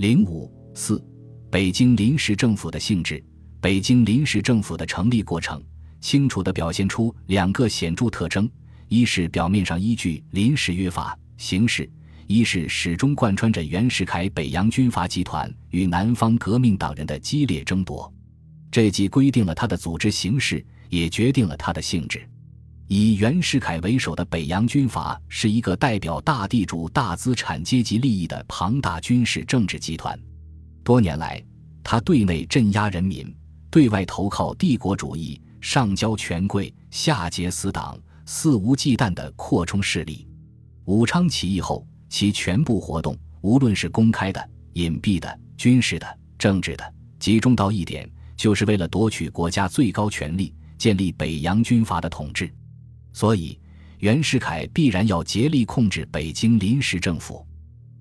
零五四，北京临时政府的性质。北京临时政府的成立过程，清楚地表现出两个显著特征：一是表面上依据临时约法行事；一是始终贯穿着袁世凯北洋军阀集团与南方革命党人的激烈争夺。这既规定了他的组织形式，也决定了他的性质。以袁世凯为首的北洋军阀是一个代表大地主、大资产阶级利益的庞大军事政治集团。多年来，他对内镇压人民。对外投靠帝国主义，上交权贵，下结死党，肆无忌惮地扩充势力。武昌起义后，其全部活动，无论是公开的、隐蔽的、军事的、政治的，集中到一点，就是为了夺取国家最高权力，建立北洋军阀的统治。所以，袁世凯必然要竭力控制北京临时政府。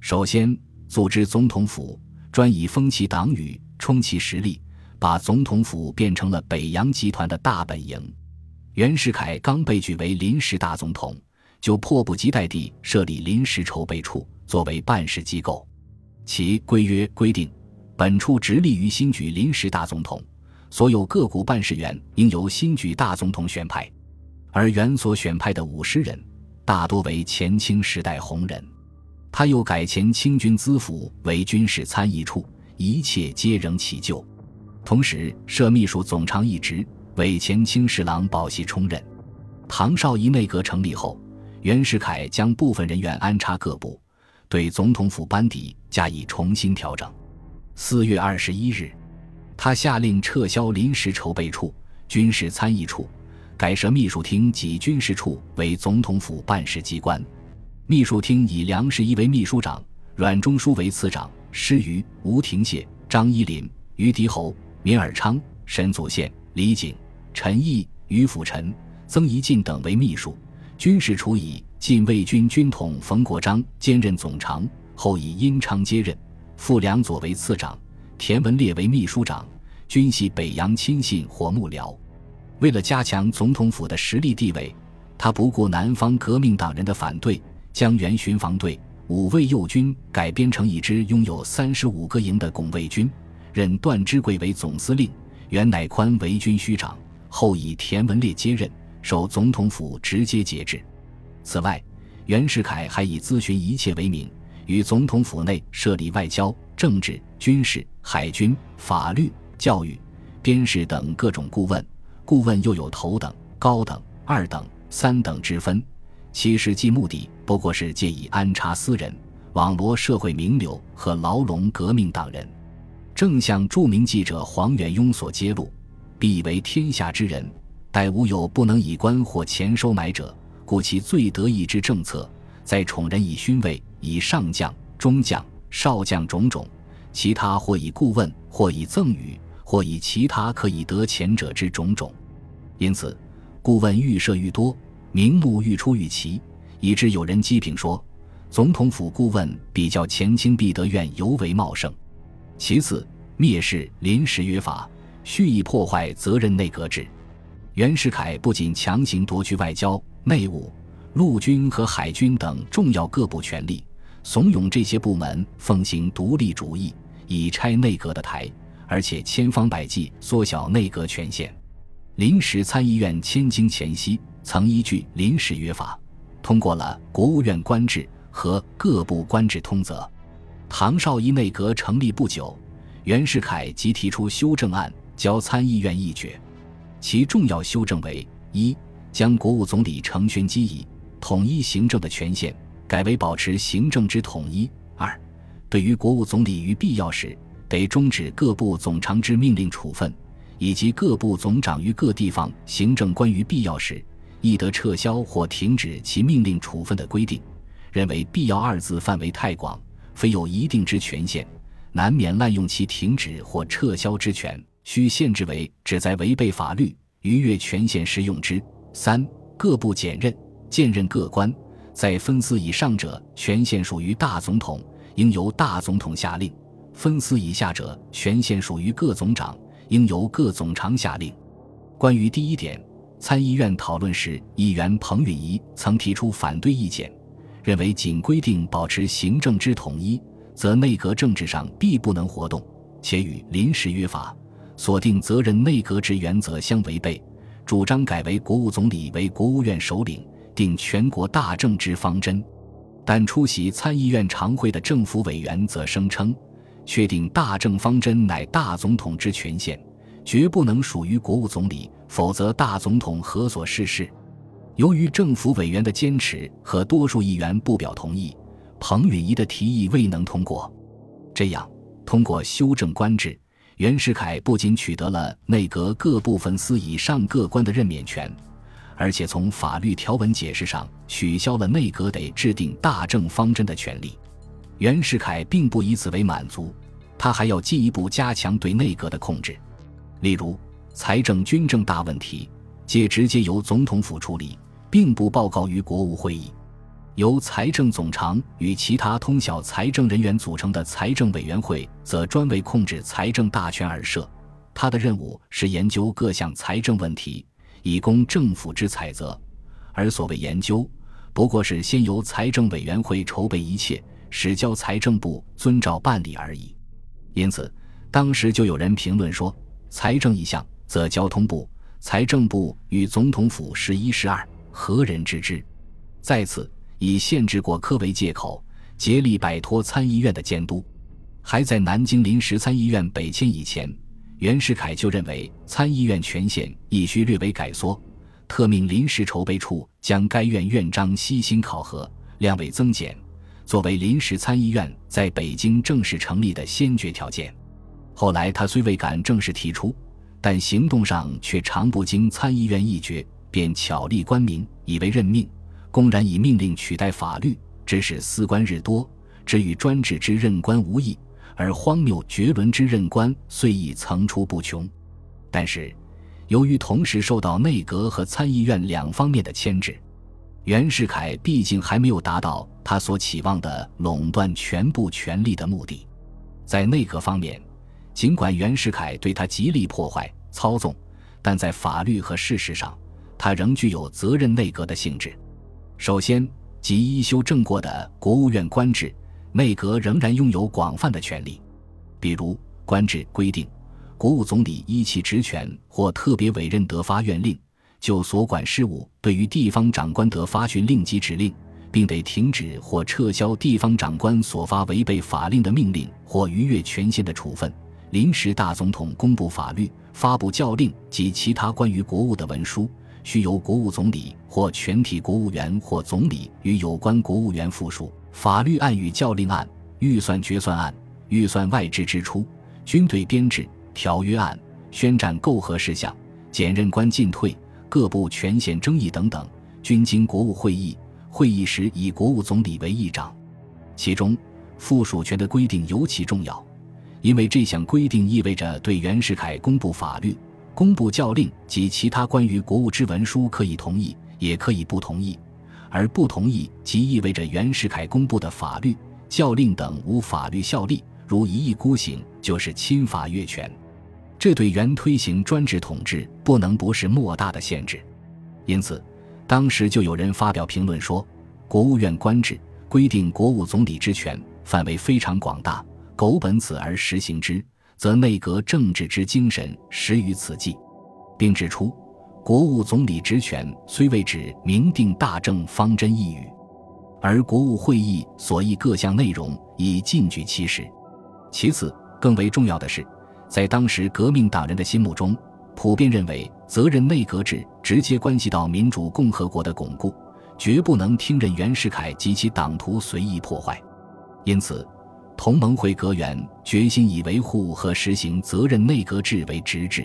首先，组织总统府，专以封其党羽，充其实力。把总统府变成了北洋集团的大本营。袁世凯刚被举为临时大总统，就迫不及待地设立临时筹备处作为办事机构。其规约规定，本处直隶于新举临时大总统，所有各股办事员应由新举大总统选派。而原所选派的五十人，大多为前清时代红人。他又改前清军资府为军事参议处，一切皆仍其旧。同时设秘书总长一职，为前清侍郎保熙充任。唐绍仪内阁成立后，袁世凯将部分人员安插各部，对总统府班底加以重新调整。四月二十一日，他下令撤销临时筹备处、军事参议处，改设秘书厅及军事处为总统府办事机关。秘书厅以梁士一为秘书长，阮中书为次长，施于吴廷燮、张一林、于迪侯。闵尔昌、沈祖宪、李景、陈毅、于辅臣、曾宜进等为秘书，军事处以禁卫军军统冯国璋兼任总长，后以殷昌接任，傅良佐为次长，田文烈为秘书长，均系北洋亲信或幕僚。为了加强总统府的实力地位，他不顾南方革命党人的反对，将原巡防队五卫右军改编成一支拥有三十五个营的拱卫军。任段芝贵为总司令，袁乃宽为军需长，后以田文烈接任，受总统府直接节制。此外，袁世凯还以咨询一切为名，与总统府内设立外交、政治、军事、海军、法律、教育、边事等各种顾问。顾问又有头等、高等、二等、三等之分，其实际目的不过是借以安插私人，网罗社会名流和牢笼革命党人。正像著名记者黄远庸所揭露，必为天下之人，待无有不能以官或钱收买者，故其最得意之政策，在宠人以勋位，以上将、中将、少将种种，其他或以顾问，或以赠与，或以其他可以得钱者之种种。因此，顾问愈设愈多，名目愈出愈奇，以致有人讥评说，总统府顾问比较前清必德院尤为茂盛。其次，蔑视临时约法，蓄意破坏责任内阁制。袁世凯不仅强行夺去外交、内务、陆军和海军等重要各部权力，怂恿这些部门奉行独立主义，以拆内阁的台，而且千方百计缩小内阁权限。临时参议院迁京前夕，曾依据临时约法，通过了国务院官制和各部官制通则。唐绍仪内阁成立不久，袁世凯即提出修正案交参议院议决。其重要修正为：一、将国务总理承宣机以统一行政的权限改为保持行政之统一；二、对于国务总理于必要时得终止各部总长之命令处分，以及各部总长于各地方行政关于必要时亦得撤销或停止其命令处分的规定，认为“必要”二字范围太广。非有一定之权限，难免滥用其停止或撤销之权，需限制为只在违背法律、逾越权限时用之。三、各部检任、兼任各官，在分司以上者，权限属于大总统，应由大总统下令；分司以下者，权限属于各总长，应由各总长下令。关于第一点，参议院讨论时，议员彭允仪曾提出反对意见。认为仅规定保持行政之统一，则内阁政治上必不能活动，且与临时约法锁定责任内阁之原则相违背。主张改为国务总理为国务院首领，定全国大政之方针。但出席参议院常会的政府委员则声称，确定大政方针乃大总统之权限，绝不能属于国务总理，否则大总统何所事事？由于政府委员的坚持和多数议员不表同意。彭允仪的提议未能通过，这样通过修正官制，袁世凯不仅取得了内阁各部分司以上各官的任免权，而且从法律条文解释上取消了内阁得制定大政方针的权利。袁世凯并不以此为满足，他还要进一步加强对内阁的控制，例如财政、军政大问题，皆直接由总统府处理，并不报告于国务会议。由财政总长与其他通晓财政人员组成的财政委员会，则专为控制财政大权而设。他的任务是研究各项财政问题，以供政府之采择。而所谓研究，不过是先由财政委员会筹备一切，使交财政部遵照办理而已。因此，当时就有人评论说：“财政一项，则交通部、财政部与总统府是一是二，何人知之？”在此。以限制过科为借口，竭力摆脱参议院的监督。还在南京临时参议院北迁以前，袁世凯就认为参议院权限亦需略为改缩，特命临时筹备处将该院院章悉心考核，量为增减，作为临时参议院在北京正式成立的先决条件。后来他虽未敢正式提出，但行动上却常不经参议院议决，便巧立官名，以为任命。公然以命令取代法律，致使司官日多，只与专制之任官无异；而荒谬绝伦之任官虽已层出不穷。但是，由于同时受到内阁和参议院两方面的牵制，袁世凯毕竟还没有达到他所期望的垄断全部权力的目的。在内阁方面，尽管袁世凯对他极力破坏、操纵，但在法律和事实上，他仍具有责任内阁的性质。首先，即一修正过的国务院官制，内阁仍然拥有广泛的权利。比如，官制规定，国务总理依其职权或特别委任得发院令，就所管事务对于地方长官得发训令及指令，并得停止或撤销地方长官所发违背法令的命令或逾越权限的处分。临时大总统公布法律、发布教令及其他关于国务的文书。需由国务总理或全体国务员或总理与有关国务员复述法律案与教令案、预算决算案、预算外支支出、军队编制、条约案、宣战媾和事项、检任官进退、各部权限争议等等，均经国务会议。会议时以国务总理为议长。其中附属权的规定尤其重要，因为这项规定意味着对袁世凯公布法律。公布教令及其他关于国务之文书，可以同意，也可以不同意。而不同意，即意味着袁世凯公布的法律、教令等无法律效力，如一意孤行，就是侵法越权。这对原推行专制统治不能不是莫大的限制。因此，当时就有人发表评论说：“国务院官制规定国务总理之权范围非常广大，苟本此而实行之。”则内阁政治之精神始于此际，并指出，国务总理职权虽未指明定大政方针一语，而国务会议所议各项内容已尽举其实。其次，更为重要的是，在当时革命党人的心目中，普遍认为责任内阁制直接关系到民主共和国的巩固，绝不能听任袁世凯及其党徒随意破坏。因此。同盟会阁员决心以维护和实行责任内阁制为直制，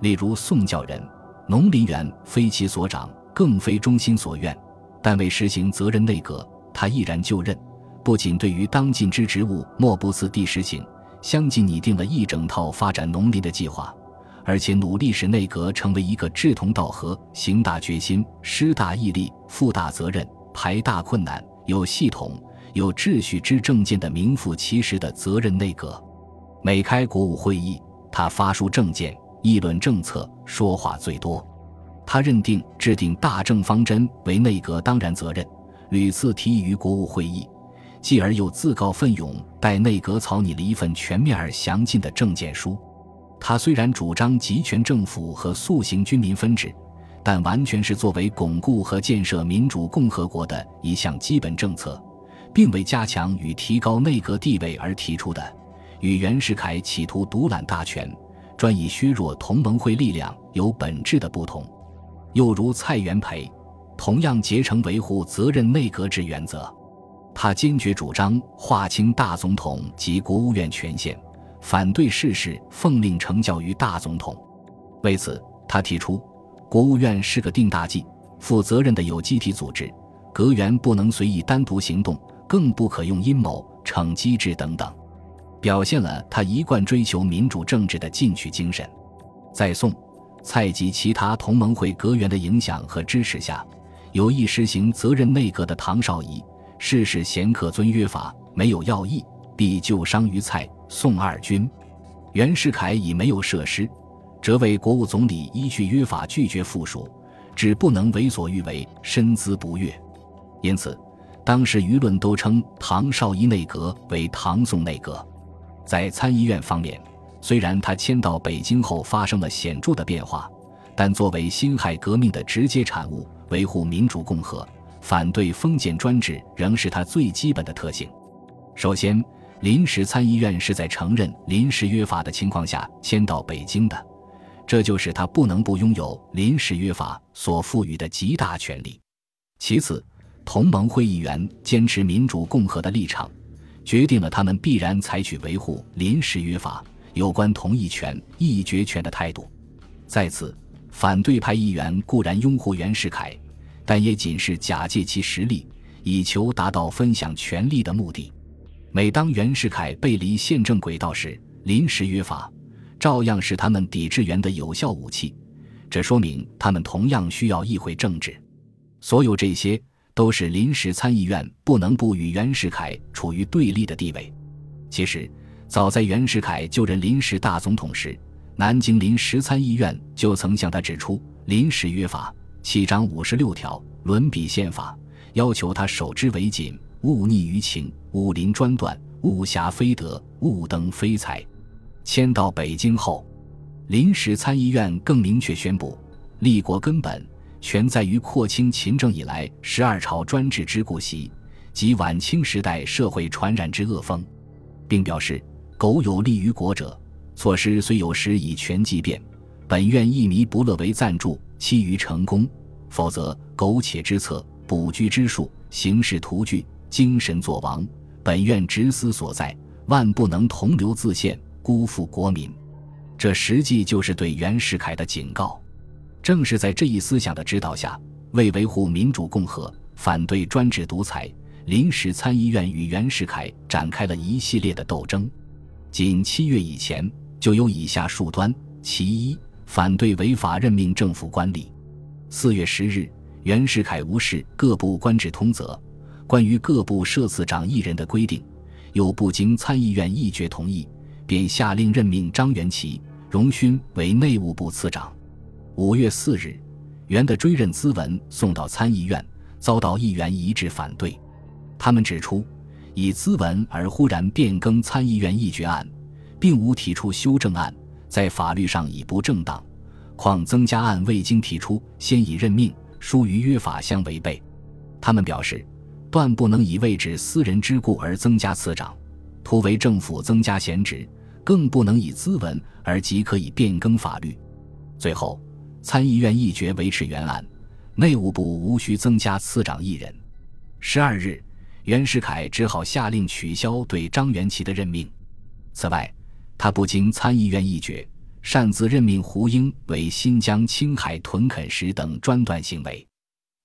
例如宋教仁、农林员非其所长，更非中心所愿，但为实行责任内阁，他毅然就任。不仅对于当尽之职务莫不似地实行，相继拟定了一整套发展农林的计划，而且努力使内阁成为一个志同道合、行大决心、施大毅力、负大责任、排大困难、有系统。有秩序之政见的名副其实的责任内阁，每开国务会议，他发书政见、议论政策，说话最多。他认定制定大政方针为内阁当然责任，屡次提议于国务会议，继而又自告奋勇代内阁草拟了一份全面而详尽的政见书。他虽然主张集权政府和塑行军民分治，但完全是作为巩固和建设民主共和国的一项基本政策，并为加强与提高内阁地位而提出的。与袁世凯企图独揽大权、专以削弱同盟会力量有本质的不同。又如蔡元培，同样竭诚维护责任内阁制原则。他坚决主张划清大总统及国务院权限，反对事事奉令成教于大总统。为此，他提出，国务院是个定大计、负责任的有机体组织，阁员不能随意单独行动，更不可用阴谋、逞机智等等，表现了他一贯追求民主政治的进取精神。在宋、蔡及其他同盟会阁员的影响和支持下，有意实行责任内阁的唐绍仪。事事贤可遵约法，没有要义，必就伤于蔡宋二军。袁世凯已没有设施，则为国务总理依据约法拒绝附属，只不能为所欲为，身姿不悦。因此，当时舆论都称唐绍仪内阁为唐宋内阁。在参议院方面，虽然他迁到北京后发生了显著的变化，但作为辛亥革命的直接产物，维护民主共和。反对封建专制仍是他最基本的特性。首先，临时参议院是在承认临时约法的情况下迁到北京的，这就使他不能不拥有临时约法所赋予的极大权力。其次，同盟会议员坚持民主共和的立场，决定了他们必然采取维护临时约法有关同意权、议决权的态度。在此，反对派议员固然拥护袁世凯。但也仅是假借其实力，以求达到分享权力的目的。每当袁世凯背离宪政轨道时，临时约法照样是他们抵制袁的有效武器。这说明他们同样需要议会政治。所有这些都是临时参议院不能不与袁世凯处于对立的地位。其实，早在袁世凯就任临时大总统时，南京临时参议院就曾向他指出临时约法。七章五十六条，伦比宪法要求他守之为谨，勿逆于情，勿临专断，勿挟非德，勿登非才。迁到北京后，临时参议院更明确宣布，立国根本全在于廓清勤政以来十二朝专制之故习及晚清时代社会传染之恶风，并表示：苟有利于国者，措施虽有时以权即变，本院亦弥不乐为赞助。期于成功，否则苟且之策、卜居之术、行事图具、精神作王，本院直思所在，万不能同流自献，辜负国民。这实际就是对袁世凯的警告。正是在这一思想的指导下，为维护民主共和、反对专制独裁，临时参议院与袁世凯展开了一系列的斗争。仅七月以前，就有以下数端：其一。反对违法任命政府官吏。四月十日，袁世凯无视各部官制通则关于各部设次长一人的规定，又不经参议院议决同意，便下令任命张元奇、荣勋为内务部次长。五月四日，袁的追认咨文送到参议院，遭到议员一致反对。他们指出，以咨文而忽然变更参议院议决案，并无提出修正案。在法律上已不正当，况增加案未经提出，先以任命，疏于约法相违背。他们表示，断不能以位置私人之故而增加次长，图为政府增加闲职；更不能以资文而即可以变更法律。最后，参议院议决维持原案，内务部无需增加次长一人。十二日，袁世凯只好下令取消对张元奇的任命。此外，他不经参议院议决，擅自任命胡英为新疆、青海屯垦时等专断行为，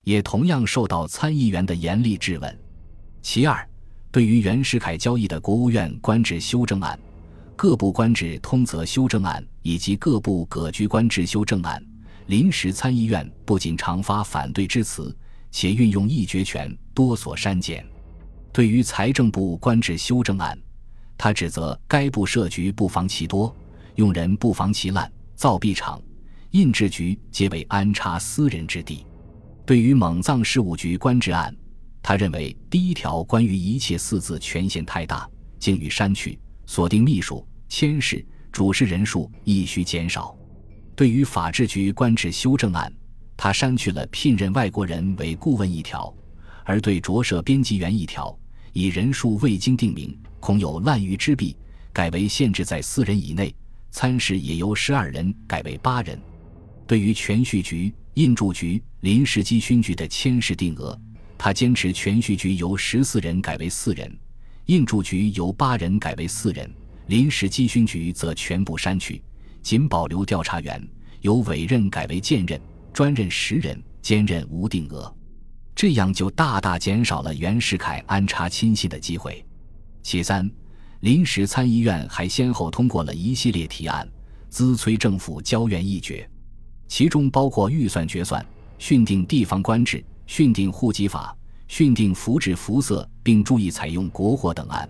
也同样受到参议员的严厉质问。其二，对于袁世凯交易的国务院官制修正案、各部官制通则修正案以及各部葛局官制修正案，临时参议院不仅常发反对之词，且运用议决权多所删减。对于财政部官制修正案，他指责该部设局不妨其多，用人不妨其滥，造币厂、印制局皆为安插私人之地。对于蒙藏事务局官制案，他认为第一条关于一切四字权限太大，竟予删去，锁定秘书、监事、主事人数亦需减少。对于法制局官制修正案，他删去了聘任外国人为顾问一条，而对着设编辑员一条，以人数未经定名，恐有滥竽之弊，改为限制在四人以内。参事也由十二人改为八人。对于全序局、印铸局、临时机勋局的签事定额，他坚持全序局由十四人改为四人，印铸局由八人改为四人，临时机勋局则全部删去，仅保留调查员由委任改为荐任，专任十人，兼任无定额。这样就大大减少了袁世凯安插亲信的机会。其三，临时参议院还先后通过了一系列提案，资催政府交院议决。其中包括预算决算、训定地方官制、训定户籍法、训定福制服色，并注意采用国货等案，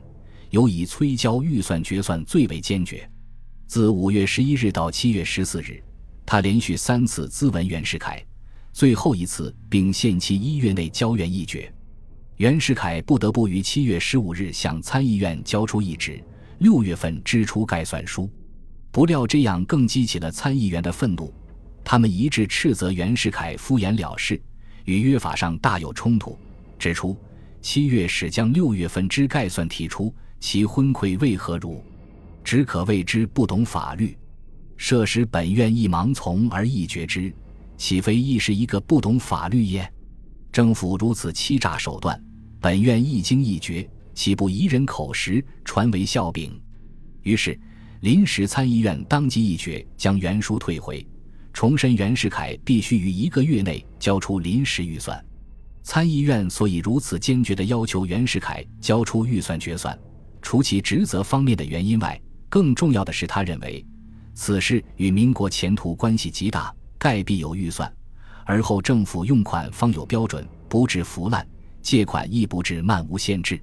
尤以催交预算决算最为坚决。自五月十一日到七月十四日，他连续三次咨文袁世凯，最后一次并限期一月内交院议决。袁世凯不得不于七月十五日向参议院交出一纸，六月份支出概算书。不料这样更激起了参议员的愤怒。他们一致斥责袁世凯敷衍了事，与约法上大有冲突，指出七月始将六月份之概算提出，其昏聩为何如？只可谓之不懂法律。设使本院亦盲从而议决之，岂非亦是一个不懂法律耶？政府如此欺诈手段，本院一经议决，岂不夷人口实，传为笑柄？于是临时参议院当即议决，将原书退回。重申袁世凯必须于一个月内交出临时预算。参议院所以如此坚决地要求袁世凯交出预算决算，除其职责方面的原因外，更重要的是，他认为此事与民国前途关系极大，盖必有预算，而后政府用款方有标准，不致腐烂；借款亦不致漫无限制。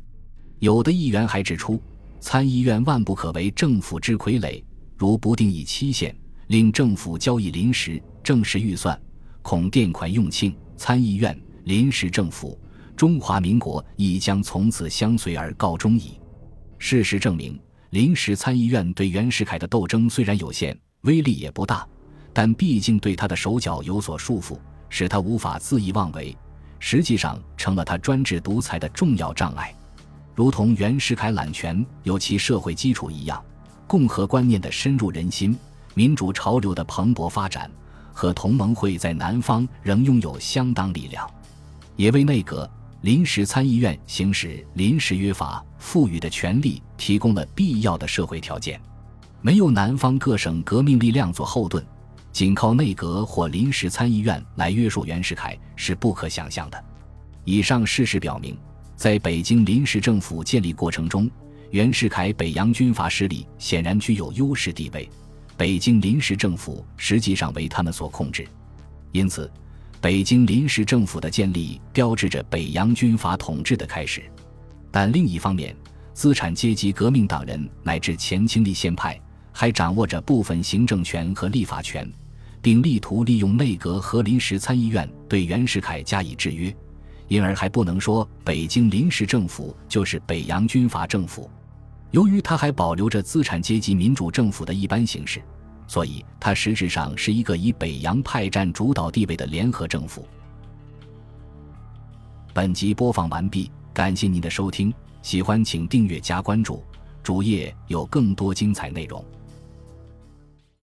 有的议员还指出，参议院万不可为政府之傀儡，如不定以期限。令政府交易临时正式预算，恐垫款用罄，参议院、临时政府、中华民国亦将从此相随而告终矣。事实证明，临时参议院对袁世凯的斗争虽然有限，威力也不大，但毕竟对他的手脚有所束缚，使他无法恣意妄为，实际上成了他专制独裁的重要障碍。如同袁世凯揽权有其社会基础一样，共和观念的深入人心。民主潮流的蓬勃发展和同盟会在南方仍拥有相当力量，也为内阁、临时参议院行使临时约法赋予的权利提供了必要的社会条件。没有南方各省革命力量做后盾，仅靠内阁或临时参议院来约束袁世凯是不可想象的。以上事实表明，在北京临时政府建立过程中，袁世凯北洋军阀势力显然具有优势地位。北京临时政府实际上为他们所控制，因此，北京临时政府的建立标志着北洋军阀统治的开始。但另一方面，资产阶级革命党人乃至前清立宪派还掌握着部分行政权和立法权，并力图利用内阁和临时参议院对袁世凯加以制约，因而还不能说北京临时政府就是北洋军阀政府。由于它还保留着资产阶级民主政府的一般形式，所以它实质上是一个以北洋派占主导地位的联合政府。本集播放完毕，感谢您的收听，喜欢请订阅加关注，主页有更多精彩内容。